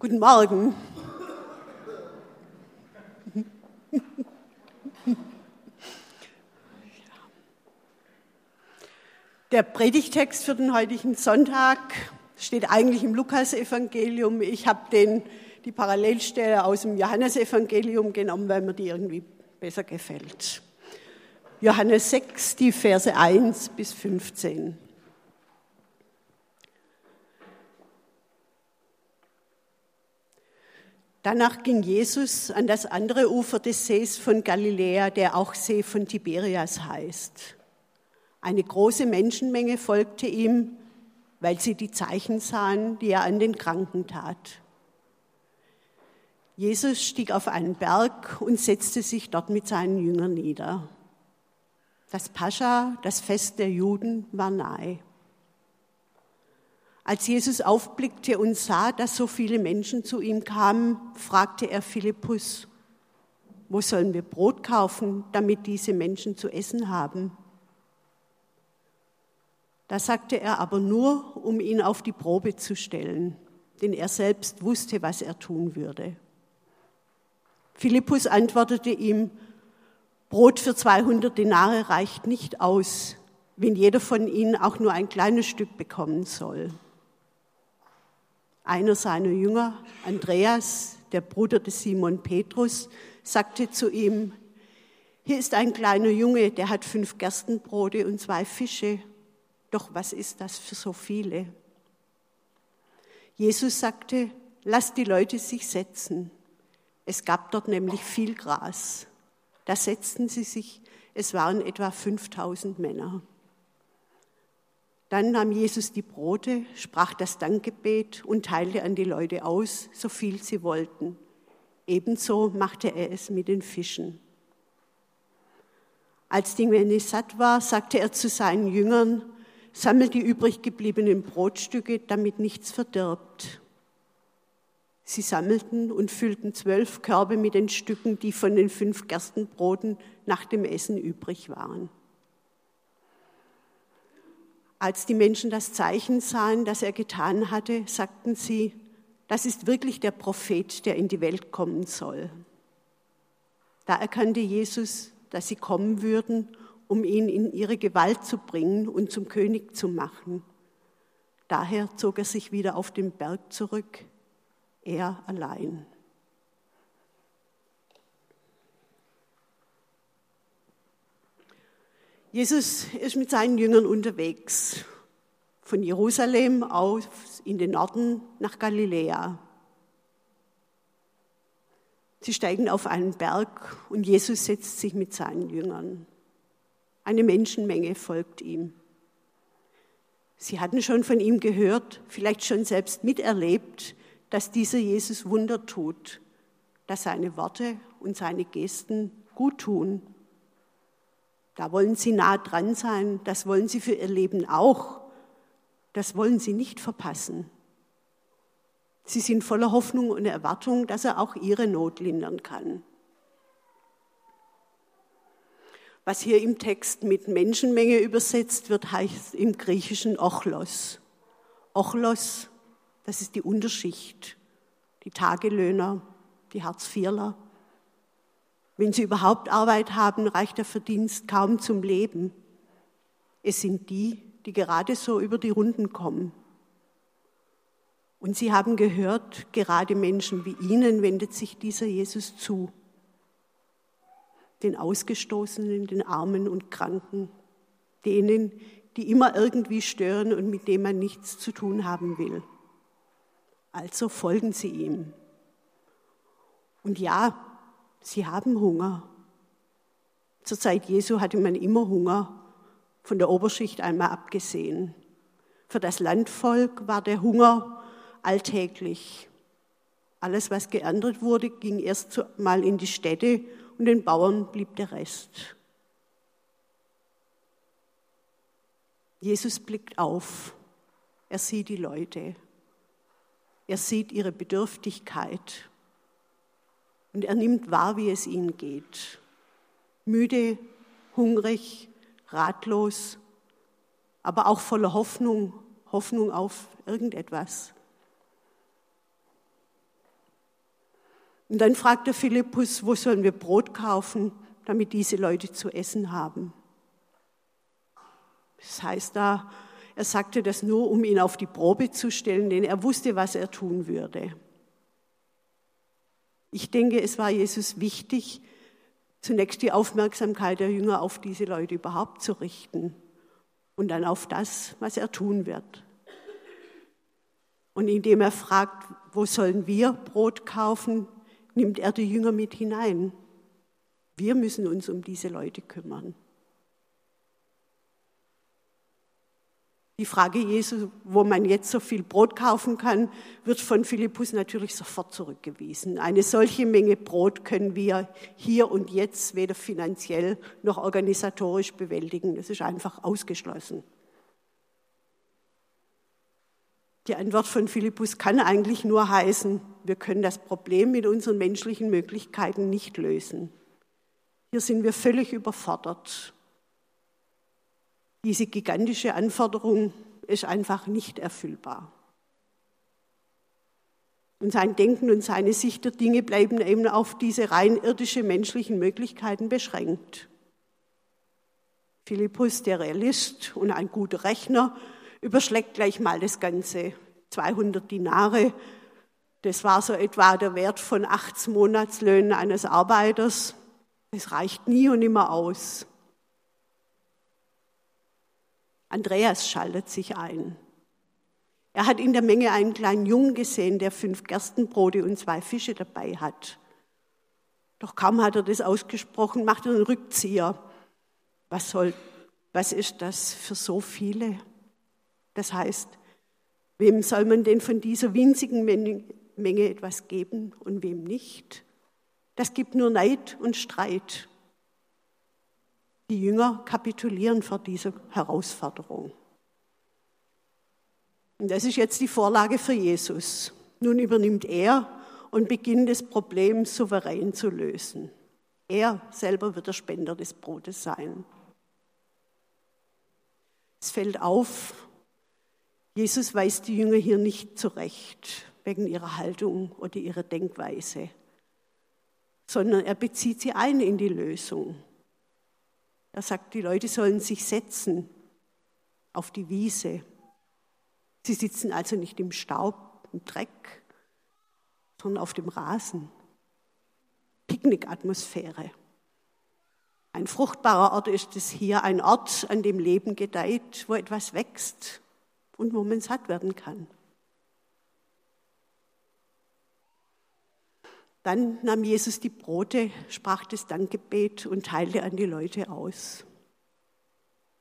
Guten Morgen. Der Predigtext für den heutigen Sonntag steht eigentlich im Lukasevangelium. Ich habe die Parallelstelle aus dem Johannesevangelium genommen, weil mir die irgendwie besser gefällt. Johannes 6, die Verse 1 bis 15. Danach ging Jesus an das andere Ufer des Sees von Galiläa, der auch See von Tiberias heißt. Eine große Menschenmenge folgte ihm, weil sie die Zeichen sahen, die er an den Kranken tat. Jesus stieg auf einen Berg und setzte sich dort mit seinen Jüngern nieder. Das Pascha, das Fest der Juden, war nahe. Als Jesus aufblickte und sah, dass so viele Menschen zu ihm kamen, fragte er Philippus, wo sollen wir Brot kaufen, damit diese Menschen zu essen haben? Das sagte er aber nur, um ihn auf die Probe zu stellen, denn er selbst wusste, was er tun würde. Philippus antwortete ihm, Brot für 200 Denare reicht nicht aus, wenn jeder von ihnen auch nur ein kleines Stück bekommen soll. Einer seiner Jünger, Andreas, der Bruder des Simon Petrus, sagte zu ihm, hier ist ein kleiner Junge, der hat fünf Gerstenbrote und zwei Fische. Doch was ist das für so viele? Jesus sagte, lasst die Leute sich setzen. Es gab dort nämlich viel Gras. Da setzten sie sich, es waren etwa 5000 Männer. Dann nahm Jesus die Brote, sprach das Dankgebet und teilte an die Leute aus, so viel sie wollten. Ebenso machte er es mit den Fischen. Als die Menge satt war, sagte er zu seinen Jüngern, sammelt die übrig gebliebenen Brotstücke, damit nichts verdirbt. Sie sammelten und füllten zwölf Körbe mit den Stücken, die von den fünf Gerstenbroten nach dem Essen übrig waren. Als die Menschen das Zeichen sahen, das er getan hatte, sagten sie, das ist wirklich der Prophet, der in die Welt kommen soll. Da erkannte Jesus, dass sie kommen würden, um ihn in ihre Gewalt zu bringen und zum König zu machen. Daher zog er sich wieder auf den Berg zurück, er allein. Jesus ist mit seinen Jüngern unterwegs, von Jerusalem aus in den Norden nach Galiläa. Sie steigen auf einen Berg und Jesus setzt sich mit seinen Jüngern. Eine Menschenmenge folgt ihm. Sie hatten schon von ihm gehört, vielleicht schon selbst miterlebt, dass dieser Jesus Wunder tut, dass seine Worte und seine Gesten gut tun da wollen Sie nah dran sein, das wollen Sie für Ihr Leben auch. Das wollen Sie nicht verpassen. Sie sind voller Hoffnung und Erwartung, dass er auch Ihre Not lindern kann. Was hier im Text mit Menschenmenge übersetzt wird, heißt im Griechischen Ochlos. Ochlos, das ist die Unterschicht, die Tagelöhner, die Hartz-IVler. Wenn sie überhaupt Arbeit haben, reicht der Verdienst kaum zum Leben. Es sind die, die gerade so über die Runden kommen. Und sie haben gehört, gerade Menschen wie ihnen wendet sich dieser Jesus zu. Den Ausgestoßenen, den Armen und Kranken, denen, die immer irgendwie stören und mit denen man nichts zu tun haben will. Also folgen sie ihm. Und ja, sie haben Hunger. Zur Zeit Jesu hatte man immer Hunger, von der Oberschicht einmal abgesehen. Für das Landvolk war der Hunger alltäglich. Alles, was geerntet wurde, ging erst mal in die Städte und den Bauern blieb der Rest. Jesus blickt auf. Er sieht die Leute. Er sieht ihre Bedürftigkeit und er nimmt wahr, wie es ihnen geht. Müde, hungrig, ratlos, aber auch voller Hoffnung, Hoffnung auf irgendetwas. Und dann fragt der Philippus, wo sollen wir Brot kaufen, damit diese Leute zu essen haben? Das heißt da, er sagte das nur, um ihn auf die Probe zu stellen, denn er wusste, was er tun würde. Ich denke, es war Jesus wichtig, zunächst die Aufmerksamkeit der Jünger auf diese Leute überhaupt zu richten und dann auf das, was er tun wird. Und indem er fragt, wo sollen wir Brot kaufen, nimmt er die Jünger mit hinein. Wir müssen uns um diese Leute kümmern. Die Frage Jesu, wo man jetzt so viel Brot kaufen kann, wird von Philippus natürlich sofort zurückgewiesen. Eine solche Menge Brot können wir hier und jetzt weder finanziell noch organisatorisch bewältigen. Das ist einfach ausgeschlossen. Die Antwort von Philippus kann eigentlich nur heißen, wir können das Problem mit unseren menschlichen Möglichkeiten nicht lösen. Hier sind wir völlig überfordert. Diese gigantische Anforderung ist einfach nicht erfüllbar. Und sein Denken und seine Sicht der Dinge bleiben eben auf diese rein irdische menschlichen Möglichkeiten beschränkt. Philippus, der Realist und ein guter Rechner, überschlägt gleich mal das Ganze. 200 Dinare, das war so etwa der Wert von acht Monatslöhnen eines Arbeiters. Das reicht nie und nimmer aus. Andreas schaltet sich ein. Er hat in der Menge einen kleinen Jungen gesehen, der fünf Gerstenbrote und zwei Fische dabei hat. Doch kaum hat er das ausgesprochen, macht er einen Rückzieher. Was soll, was ist das für so viele? Das heißt, wem soll man denn von dieser winzigen Menge etwas geben und wem nicht? Das gibt nur Neid und Streit. Die Jünger kapitulieren vor dieser Herausforderung. Und das ist jetzt die Vorlage für Jesus. Nun übernimmt er und beginnt das Problem souverän zu lösen. Er selber wird der Spender des Brotes sein. Es fällt auf, Jesus weist die Jünger hier nicht zurecht wegen ihrer Haltung oder ihrer Denkweise, sondern er bezieht sie ein in die Lösung. Er sagt, die Leute sollen sich setzen auf die Wiese. Sie sitzen also nicht im Staub, im Dreck, sondern auf dem Rasen. Picknickatmosphäre. Ein fruchtbarer Ort ist es hier, ein Ort, an dem Leben gedeiht, wo etwas wächst und wo man satt werden kann. Dann nahm Jesus die Brote, sprach das Dankgebet und teilte an die Leute aus.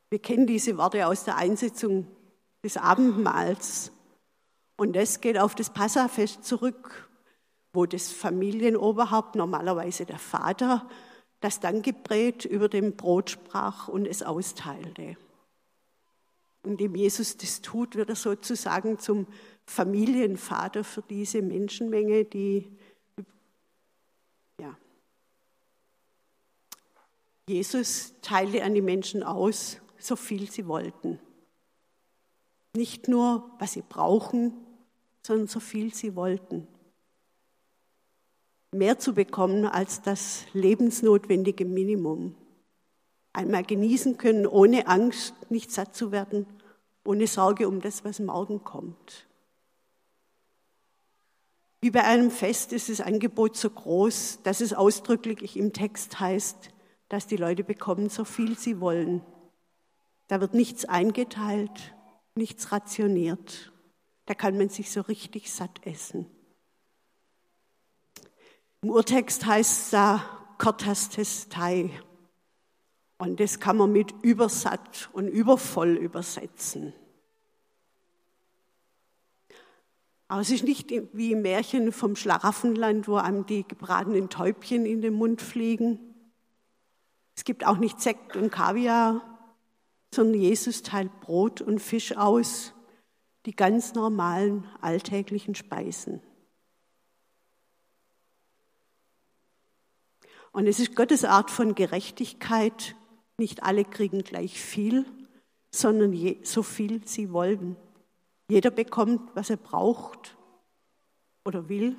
Wir kennen diese Worte aus der Einsetzung des Abendmahls. Und das geht auf das Passafest zurück, wo das Familienoberhaupt, normalerweise der Vater, das Dankgebet über dem Brot sprach und es austeilte. Indem Jesus das tut, wird er sozusagen zum Familienvater für diese Menschenmenge, die Jesus teilte an die Menschen aus, so viel sie wollten. Nicht nur, was sie brauchen, sondern so viel sie wollten. Mehr zu bekommen als das lebensnotwendige Minimum. Einmal genießen können, ohne Angst, nicht satt zu werden, ohne Sorge um das, was morgen kommt. Wie bei einem Fest ist das Angebot so groß, dass es ausdrücklich im Text heißt, dass die Leute bekommen, so viel sie wollen. Da wird nichts eingeteilt, nichts rationiert. Da kann man sich so richtig satt essen. Im Urtext heißt es da Kortastestai. Und das kann man mit übersatt und übervoll übersetzen. Aber es ist nicht wie im Märchen vom Schlaraffenland, wo einem die gebratenen Täubchen in den Mund fliegen, es gibt auch nicht Sekt und Kaviar, sondern Jesus teilt Brot und Fisch aus, die ganz normalen alltäglichen Speisen. Und es ist Gottes Art von Gerechtigkeit. Nicht alle kriegen gleich viel, sondern je, so viel sie wollen. Jeder bekommt, was er braucht oder will.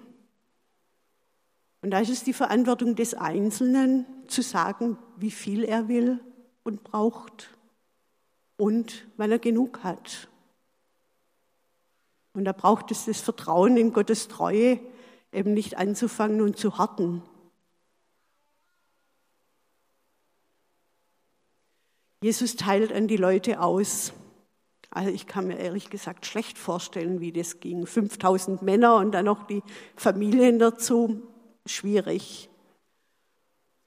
Und da ist es die Verantwortung des Einzelnen zu sagen, wie viel er will und braucht und weil er genug hat. Und da braucht es das Vertrauen in Gottes Treue, eben nicht anzufangen und zu harten. Jesus teilt an die Leute aus. Also ich kann mir ehrlich gesagt schlecht vorstellen, wie das ging. 5000 Männer und dann noch die Familien dazu. Schwierig.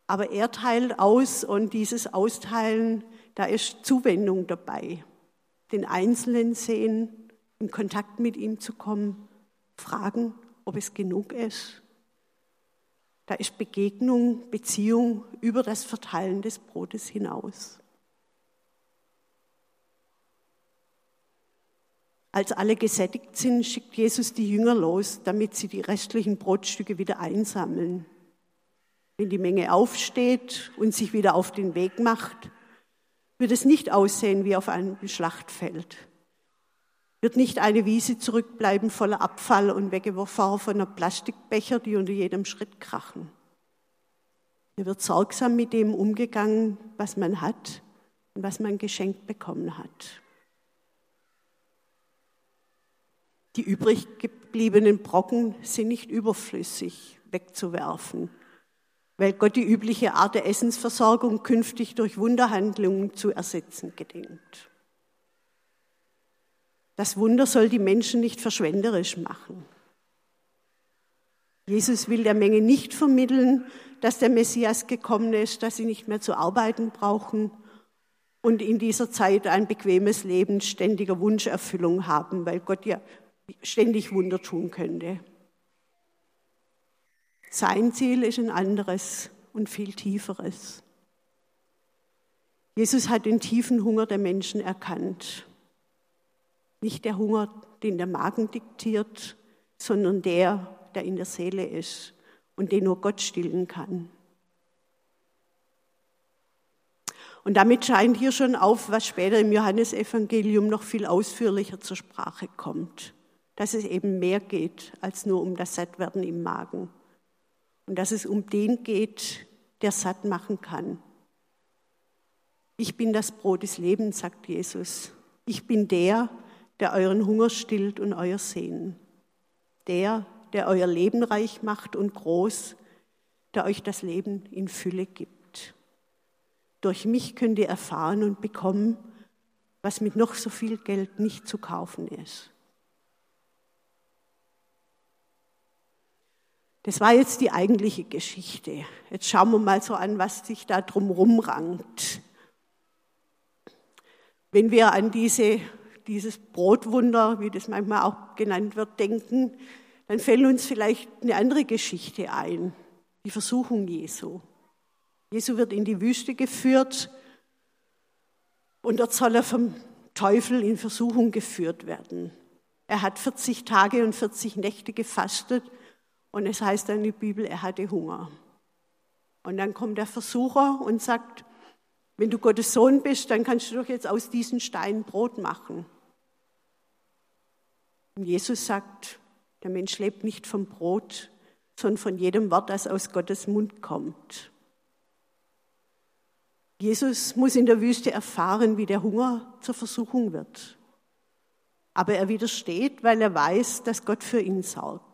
Aber er teilt aus und dieses Austeilen, da ist Zuwendung dabei. Den Einzelnen sehen, in Kontakt mit ihm zu kommen, fragen, ob es genug ist. Da ist Begegnung, Beziehung über das Verteilen des Brotes hinaus. Als alle gesättigt sind, schickt Jesus die Jünger los, damit sie die restlichen Brotstücke wieder einsammeln. Wenn die Menge aufsteht und sich wieder auf den Weg macht, wird es nicht aussehen wie auf einem Schlachtfeld. Wird nicht eine Wiese zurückbleiben voller Abfall und weggeworfener Plastikbecher, die unter jedem Schritt krachen. Hier wird sorgsam mit dem umgegangen, was man hat und was man geschenkt bekommen hat. Die übrig gebliebenen Brocken sind nicht überflüssig wegzuwerfen, weil Gott die übliche Art der Essensversorgung künftig durch Wunderhandlungen zu ersetzen gedenkt. Das Wunder soll die Menschen nicht verschwenderisch machen. Jesus will der Menge nicht vermitteln, dass der Messias gekommen ist, dass sie nicht mehr zu arbeiten brauchen und in dieser Zeit ein bequemes Leben ständiger Wunscherfüllung haben, weil Gott ja ständig Wunder tun könnte. Sein Ziel ist ein anderes und viel tieferes. Jesus hat den tiefen Hunger der Menschen erkannt. Nicht der Hunger, den der Magen diktiert, sondern der, der in der Seele ist und den nur Gott stillen kann. Und damit scheint hier schon auf, was später im Johannesevangelium noch viel ausführlicher zur Sprache kommt dass es eben mehr geht als nur um das Sattwerden im Magen. Und dass es um den geht, der satt machen kann. Ich bin das Brot des Lebens, sagt Jesus. Ich bin der, der euren Hunger stillt und euer Sehnen. Der, der euer Leben reich macht und groß, der euch das Leben in Fülle gibt. Durch mich könnt ihr erfahren und bekommen, was mit noch so viel Geld nicht zu kaufen ist. Das war jetzt die eigentliche Geschichte. Jetzt schauen wir mal so an, was sich da drumherum rankt. Wenn wir an diese, dieses Brotwunder, wie das manchmal auch genannt wird, denken, dann fällt uns vielleicht eine andere Geschichte ein, die Versuchung Jesu. Jesu wird in die Wüste geführt und dort soll er vom Teufel in Versuchung geführt werden. Er hat 40 Tage und 40 Nächte gefastet und es heißt dann in der Bibel, er hatte Hunger. Und dann kommt der Versucher und sagt, wenn du Gottes Sohn bist, dann kannst du doch jetzt aus diesen Steinen Brot machen. Und Jesus sagt, der Mensch lebt nicht vom Brot, sondern von jedem Wort, das aus Gottes Mund kommt. Jesus muss in der Wüste erfahren, wie der Hunger zur Versuchung wird. Aber er widersteht, weil er weiß, dass Gott für ihn sorgt.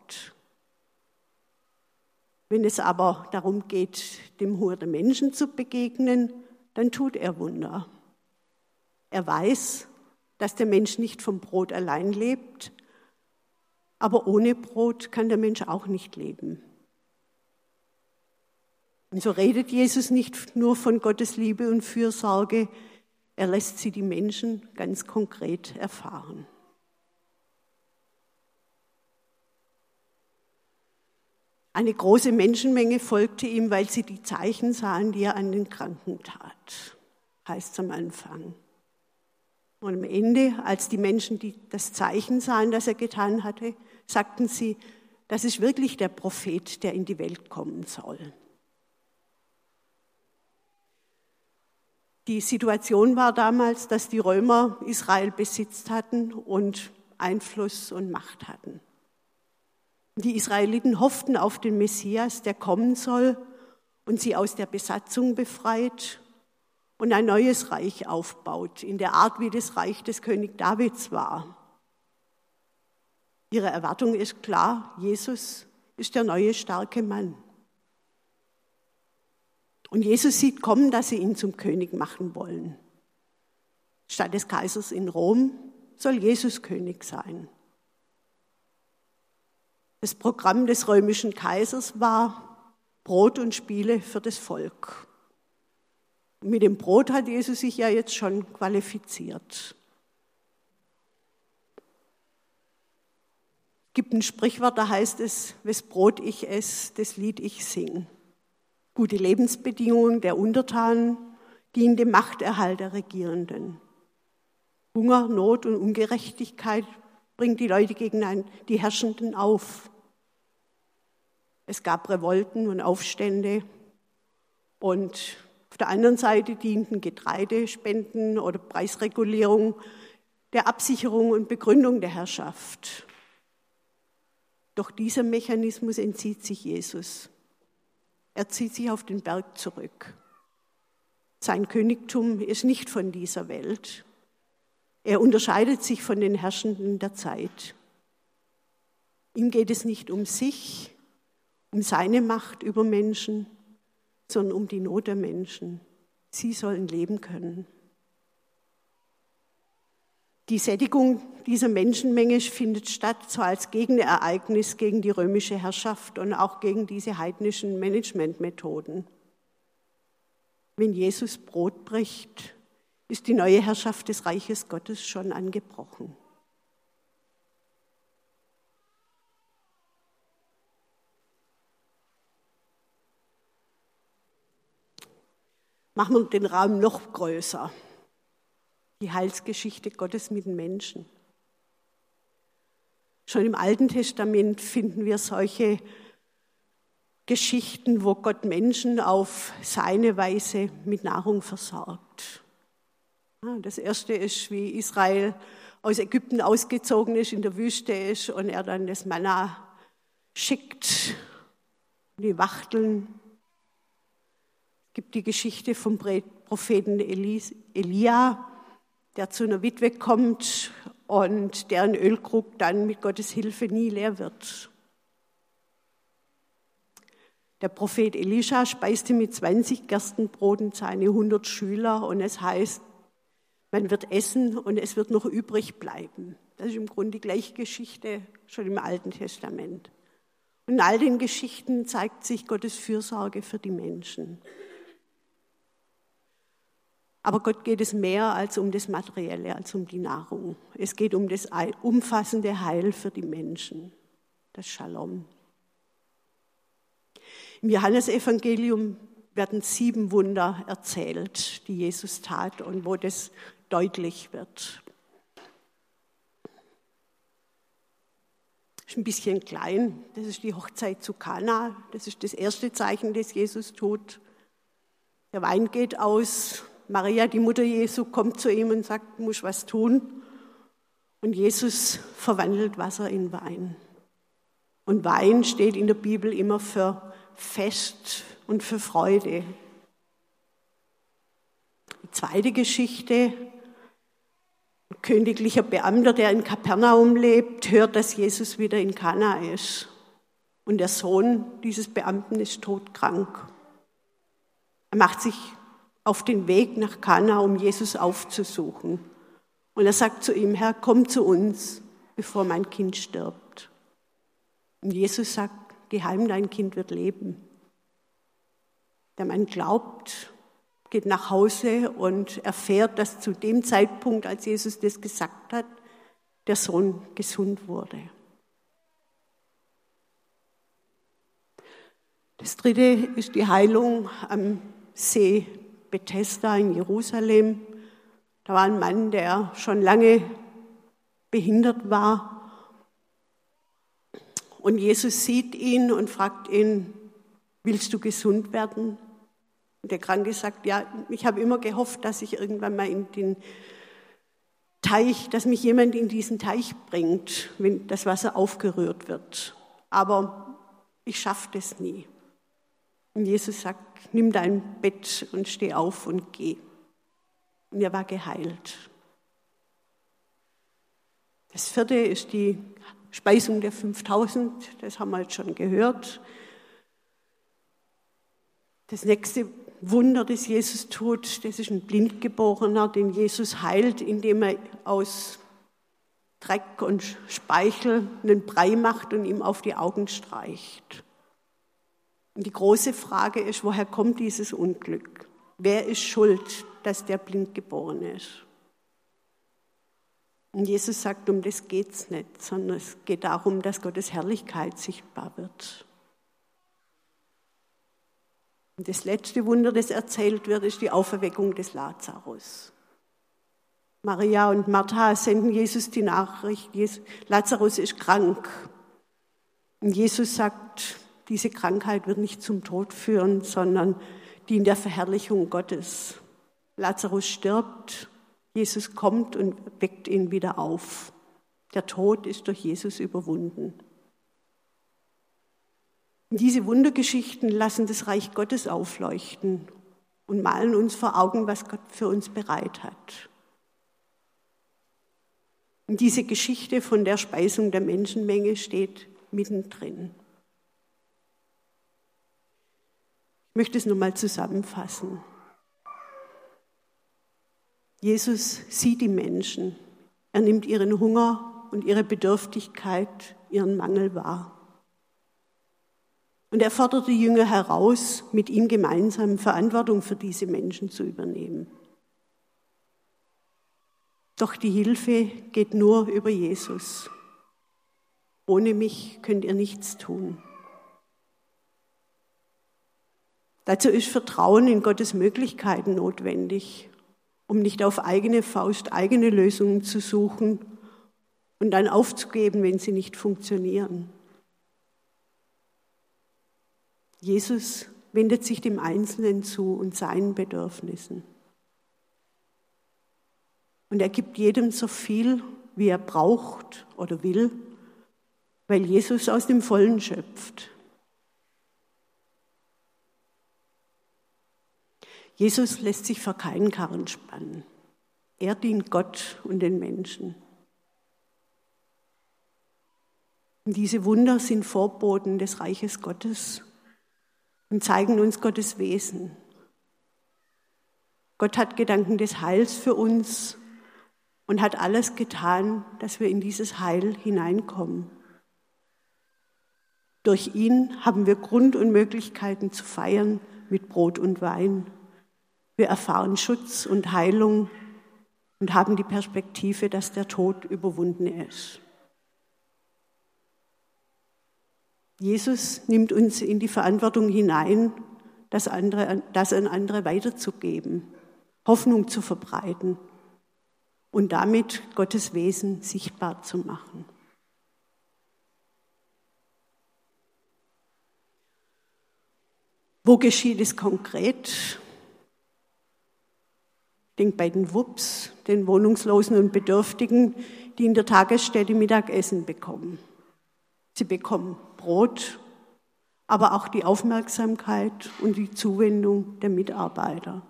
Wenn es aber darum geht, dem Hunger der Menschen zu begegnen, dann tut er Wunder. Er weiß, dass der Mensch nicht vom Brot allein lebt, aber ohne Brot kann der Mensch auch nicht leben. Und so redet Jesus nicht nur von Gottes Liebe und Fürsorge, er lässt sie die Menschen ganz konkret erfahren. Eine große Menschenmenge folgte ihm, weil sie die Zeichen sahen, die er an den Kranken tat, heißt es am Anfang. Und am Ende, als die Menschen die, das Zeichen sahen, das er getan hatte, sagten sie, das ist wirklich der Prophet, der in die Welt kommen soll. Die Situation war damals, dass die Römer Israel besitzt hatten und Einfluss und Macht hatten. Die Israeliten hofften auf den Messias, der kommen soll und sie aus der Besatzung befreit und ein neues Reich aufbaut, in der Art, wie das Reich des König Davids war. Ihre Erwartung ist klar, Jesus ist der neue starke Mann. Und Jesus sieht kommen, dass sie ihn zum König machen wollen. Statt des Kaisers in Rom soll Jesus König sein. Das Programm des römischen Kaisers war Brot und Spiele für das Volk. Mit dem Brot hat Jesus sich ja jetzt schon qualifiziert. Es gibt ein Sprichwort, da heißt es, wes Brot ich esse, das Lied ich sing. Gute Lebensbedingungen der Untertanen dienen dem Machterhalt der Regierenden. Hunger, Not und Ungerechtigkeit bringt die Leute gegen die Herrschenden auf. Es gab Revolten und Aufstände und auf der anderen Seite dienten Getreidespenden oder Preisregulierung der Absicherung und Begründung der Herrschaft. Doch dieser Mechanismus entzieht sich Jesus. Er zieht sich auf den Berg zurück. Sein Königtum ist nicht von dieser Welt. Er unterscheidet sich von den Herrschenden der Zeit. Ihm geht es nicht um sich, um seine Macht über Menschen, sondern um die Not der Menschen. Sie sollen leben können. Die Sättigung dieser Menschenmenge findet statt so als Gegenereignis gegen die römische Herrschaft und auch gegen diese heidnischen Managementmethoden. Wenn Jesus Brot bricht, ist die neue Herrschaft des Reiches Gottes schon angebrochen. Machen wir den Rahmen noch größer. Die Heilsgeschichte Gottes mit den Menschen. Schon im Alten Testament finden wir solche Geschichten, wo Gott Menschen auf seine Weise mit Nahrung versorgt. Das erste ist, wie Israel aus Ägypten ausgezogen ist, in der Wüste ist und er dann das Manna schickt, die Wachteln gibt die Geschichte vom Propheten Elia, der zu einer Witwe kommt und deren Ölkrug dann mit Gottes Hilfe nie leer wird. Der Prophet Elisha speiste mit 20 Gerstenbroten seine 100 Schüler und es heißt, man wird essen und es wird noch übrig bleiben. Das ist im Grunde die gleiche Geschichte schon im Alten Testament. Und in all den Geschichten zeigt sich Gottes Fürsorge für die Menschen. Aber Gott geht es mehr als um das Materielle, als um die Nahrung. Es geht um das umfassende Heil für die Menschen, das Shalom. Im Johannesevangelium werden sieben Wunder erzählt, die Jesus tat und wo das deutlich wird. Das ist ein bisschen klein. Das ist die Hochzeit zu Kana. Das ist das erste Zeichen, das Jesus tut. Der Wein geht aus, Maria, die Mutter Jesu, kommt zu ihm und sagt, du musst was tun. Und Jesus verwandelt Wasser in Wein. Und Wein steht in der Bibel immer für Fest und für Freude. Die zweite Geschichte, königlicher Beamter, der in Kapernaum lebt, hört, dass Jesus wieder in Kana ist. Und der Sohn dieses Beamten ist todkrank. Er macht sich auf den Weg nach Kana, um Jesus aufzusuchen. Und er sagt zu ihm, Herr, komm zu uns, bevor mein Kind stirbt. Und Jesus sagt, geheim, dein Kind wird leben. Der Mann glaubt, geht nach Hause und erfährt, dass zu dem Zeitpunkt, als Jesus das gesagt hat, der Sohn gesund wurde. Das dritte ist die Heilung am See Bethesda in Jerusalem. Da war ein Mann, der schon lange behindert war. Und Jesus sieht ihn und fragt ihn, willst du gesund werden? Der Kranke sagt, ja, ich habe immer gehofft, dass ich irgendwann mal in den Teich, dass mich jemand in diesen Teich bringt, wenn das Wasser aufgerührt wird. aber ich schaffe das nie. Und Jesus sagt, nimm dein Bett und steh auf und geh. Und er war geheilt. Das vierte ist die Speisung der 5000, das haben wir jetzt schon gehört. Das nächste Wunder, das Jesus tut, das ist ein Blindgeborener, den Jesus heilt, indem er aus Dreck und Speichel einen Brei macht und ihm auf die Augen streicht. Und die große Frage ist, woher kommt dieses Unglück? Wer ist schuld, dass der blind geboren ist? Und Jesus sagt, um das geht es nicht, sondern es geht darum, dass Gottes Herrlichkeit sichtbar wird. Und das letzte Wunder, das erzählt wird, ist die Auferweckung des Lazarus. Maria und Martha senden Jesus die Nachricht, Lazarus ist krank. Und Jesus sagt, diese Krankheit wird nicht zum Tod führen, sondern dient der Verherrlichung Gottes. Lazarus stirbt, Jesus kommt und weckt ihn wieder auf. Der Tod ist durch Jesus überwunden. Diese Wundergeschichten lassen das Reich Gottes aufleuchten und malen uns vor Augen, was Gott für uns bereit hat. Und diese Geschichte von der Speisung der Menschenmenge steht mittendrin. Ich möchte es nochmal zusammenfassen. Jesus sieht die Menschen. Er nimmt ihren Hunger und ihre Bedürftigkeit, ihren Mangel wahr. Und er fordert die Jünger heraus, mit ihm gemeinsam Verantwortung für diese Menschen zu übernehmen. Doch die Hilfe geht nur über Jesus. Ohne mich könnt ihr nichts tun. Dazu ist Vertrauen in Gottes Möglichkeiten notwendig, um nicht auf eigene Faust eigene Lösungen zu suchen und dann aufzugeben, wenn sie nicht funktionieren. Jesus wendet sich dem Einzelnen zu und seinen Bedürfnissen. Und er gibt jedem so viel, wie er braucht oder will, weil Jesus aus dem Vollen schöpft. Jesus lässt sich vor keinen Karren spannen. Er dient Gott und den Menschen. Und diese Wunder sind Vorboten des Reiches Gottes und zeigen uns Gottes Wesen. Gott hat Gedanken des Heils für uns und hat alles getan, dass wir in dieses Heil hineinkommen. Durch ihn haben wir Grund und Möglichkeiten zu feiern mit Brot und Wein. Wir erfahren Schutz und Heilung und haben die Perspektive, dass der Tod überwunden ist. Jesus nimmt uns in die Verantwortung hinein, das, andere, das an andere weiterzugeben, Hoffnung zu verbreiten und damit Gottes Wesen sichtbar zu machen. Wo geschieht es konkret? Ich denke bei den WUPs, den Wohnungslosen und Bedürftigen, die in der Tagesstätte Mittagessen bekommen. Sie bekommen Brot, aber auch die Aufmerksamkeit und die Zuwendung der Mitarbeiter.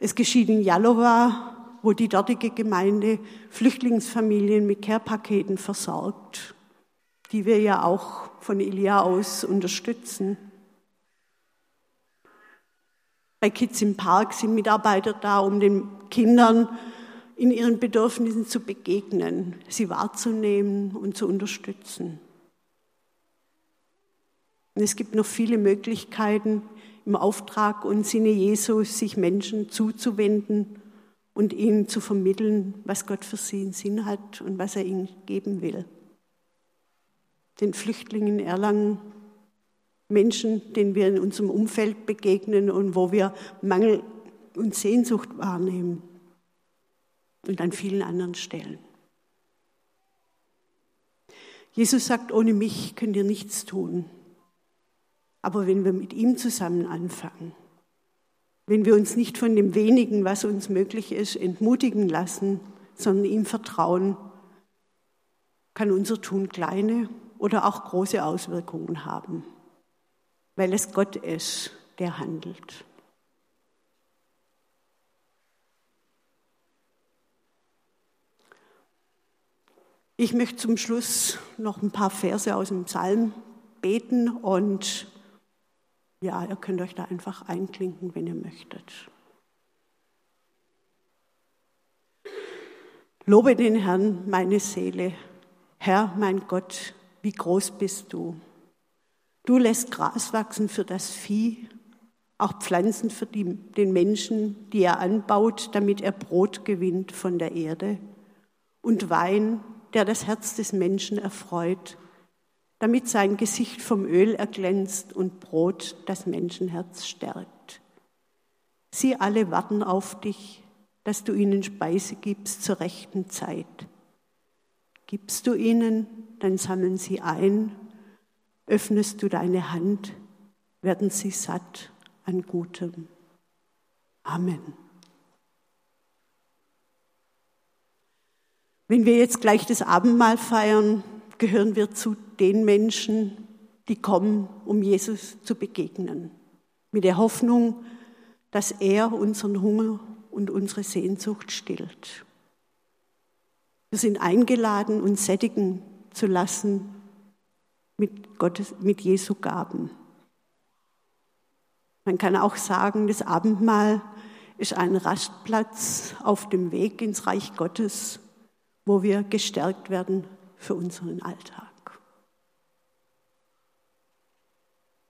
Es geschieht in Jalowa, wo die dortige Gemeinde Flüchtlingsfamilien mit Care-Paketen versorgt, die wir ja auch von Ilia aus unterstützen. Bei Kids im Park sind Mitarbeiter da, um den Kindern in ihren Bedürfnissen zu begegnen, sie wahrzunehmen und zu unterstützen. Und es gibt noch viele Möglichkeiten, im Auftrag und Sinne Jesus sich Menschen zuzuwenden und ihnen zu vermitteln, was Gott für sie in Sinn hat und was er ihnen geben will. Den Flüchtlingen in Erlangen, Menschen, denen wir in unserem Umfeld begegnen und wo wir Mangel und Sehnsucht wahrnehmen und an vielen anderen Stellen. Jesus sagt, ohne mich könnt ihr nichts tun. Aber wenn wir mit ihm zusammen anfangen, wenn wir uns nicht von dem wenigen, was uns möglich ist, entmutigen lassen, sondern ihm vertrauen, kann unser Tun kleine oder auch große Auswirkungen haben, weil es Gott ist, der handelt. Ich möchte zum Schluss noch ein paar Verse aus dem Psalm beten und ja, ihr könnt euch da einfach einklinken, wenn ihr möchtet. Lobe den Herrn, meine Seele. Herr, mein Gott, wie groß bist du. Du lässt Gras wachsen für das Vieh, auch Pflanzen für die, den Menschen, die er anbaut, damit er Brot gewinnt von der Erde und Wein, der das Herz des Menschen erfreut, damit sein Gesicht vom Öl erglänzt und Brot das Menschenherz stärkt. Sie alle warten auf dich, dass du ihnen Speise gibst zur rechten Zeit. Gibst du ihnen, dann sammeln sie ein, öffnest du deine Hand, werden sie satt an Gutem. Amen. Wenn wir jetzt gleich das Abendmahl feiern, gehören wir zu den Menschen, die kommen, um Jesus zu begegnen, mit der Hoffnung, dass er unseren Hunger und unsere Sehnsucht stillt. Wir sind eingeladen, uns sättigen zu lassen mit, Gottes, mit Jesu Gaben. Man kann auch sagen, das Abendmahl ist ein Rastplatz auf dem Weg ins Reich Gottes, wo wir gestärkt werden für unseren Alltag.